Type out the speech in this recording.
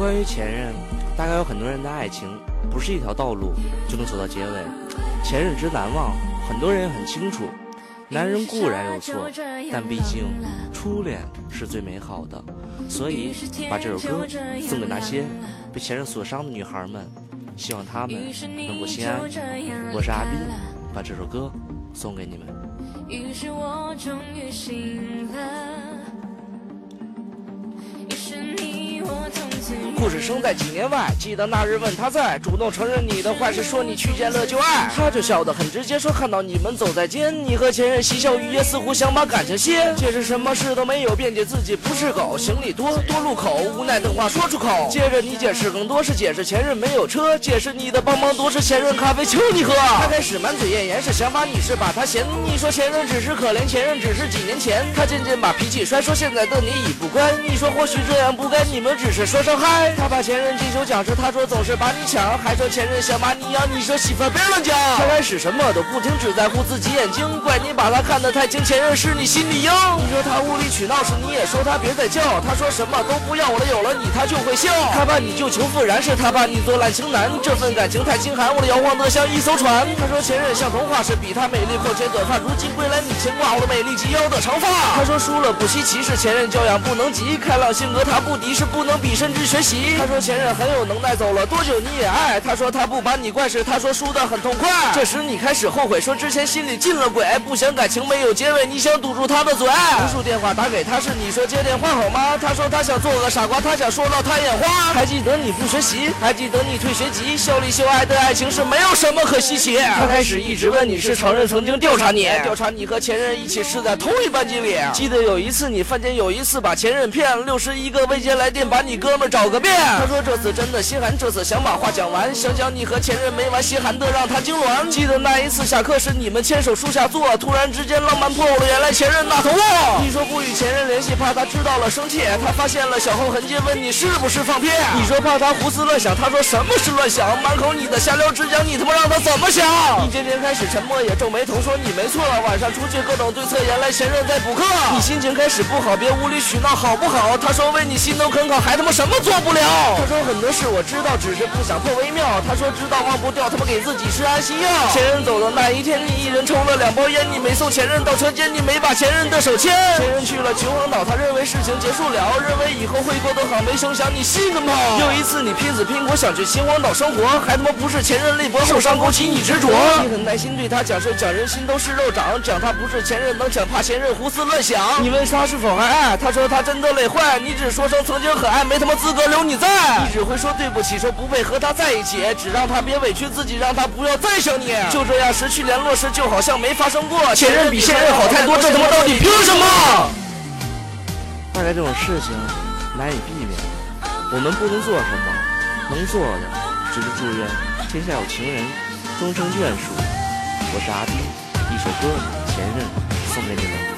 关于前任，大概有很多人的爱情不是一条道路就能走到结尾。前任之难忘，很多人也很清楚。男人固然有错，但毕竟初恋是最美好的。所以把这首歌送给那些被前任所伤的女孩们，希望她们能够心安。我是阿斌，把这首歌送给你们。于是我终于醒了。是生在几年外，记得那日问他在，主动承认你的坏事，说你去见了旧爱，他就笑得很直接，说看到你们走在街，你和前任嬉笑雨夜，似乎想把感情歇。解释什么事都没有，辩解自己不是狗，行李多多路口，无奈的话说出口。接着你解释更多是解释前任没有车，解释你的帮忙多是前任咖啡求你喝。他开始满嘴艳言是想法，你是把他嫌，你说前任只是可怜，前任只是几年前。他渐渐把脾气摔，说现在的你已不乖，你说或许这样不该，你们只是说声嗨。他把前任进修讲师，他说总是把你抢，还说前任想把你养，你说媳妇别乱讲。他开始什么都不听，只在乎自己眼睛，怪你把他看得太轻，前任是你心里硬。你说他无理取闹时，你也说他别再叫，他说什么都不要了，有了你他就会笑。他怕你旧情复燃，是他怕你做滥情男，这份感情太心寒，我的摇晃得像一艘船。他说前任像童话是比他美丽，况且短发，如今归来你牵挂我的美丽及腰的长发。他说输了不稀奇，是前任教养不能及，开朗性格他不敌，是不能比甚至学习。他说前任很有能耐，走了多久你也爱。他说他不把你怪事，他说输得很痛快。这时你开始后悔，说之前心里进了鬼，不想感情没有结尾，你想堵住他的嘴。无数电话打给他，是你说接电话好吗？他说他想做个傻瓜，他想说到他眼花。还记得你不学习，还记得你退学籍，秀里秀爱的爱情是没有什么可稀奇。他开始一直问你是承认曾经调查你，调查你和前任一起是在同一班级里。记得有一次你犯贱，有一次把前任骗，六十一个未接来电把你哥们找个遍。他说这次真的心寒，这次想把话讲完，想想你和前任没完，心寒的让他痉挛。记得那一次下课时，你们牵手树下坐，突然之间浪漫破了，原来前任那头卧。你说不与前任联系，怕他知道了生气，他发现了小后痕迹，问你是不是放屁。你说怕他胡思乱想，他说什么是乱想，满口你的瞎聊，只讲你他妈让他怎么想。你渐渐开始沉默，也皱眉头，说你没错，晚上出去各种对策，原来前任在补课。你心情开始不好，别无理取闹，好不好？他说为你心都肯考，还他妈什么做不了？他说很多事我知道，只是不想破微妙。他说知道忘不掉，他妈给自己吃安心药。前任走的那一天，你一人抽了两包烟，你没送前任到车间，你没把前任的手牵。前任去了秦皇岛，他认为事情结束了，认为以后会过得好，没成想你心更跑。又一次你拼死拼活想去秦皇岛生活，还他妈不是前任泪薄受伤勾起你执着。你很耐心对他讲述，讲人心都是肉长，讲他不是前任能讲，怕前任胡思乱想。你问他是否还爱，他说他真的累坏，你只说声曾经很爱，没他妈资格留你在。你只会说对不起，说不配和他在一起，只让他别委屈自己，让他不要再想你。就这样失去联络时，就好像没发生过。前任比现任好太多，这他妈到底凭什么？大概这种事情难以避免，我们不能做什么，能做的只是祝愿天下有情人终成眷属。我是阿斌，一首歌《前任》送给你们。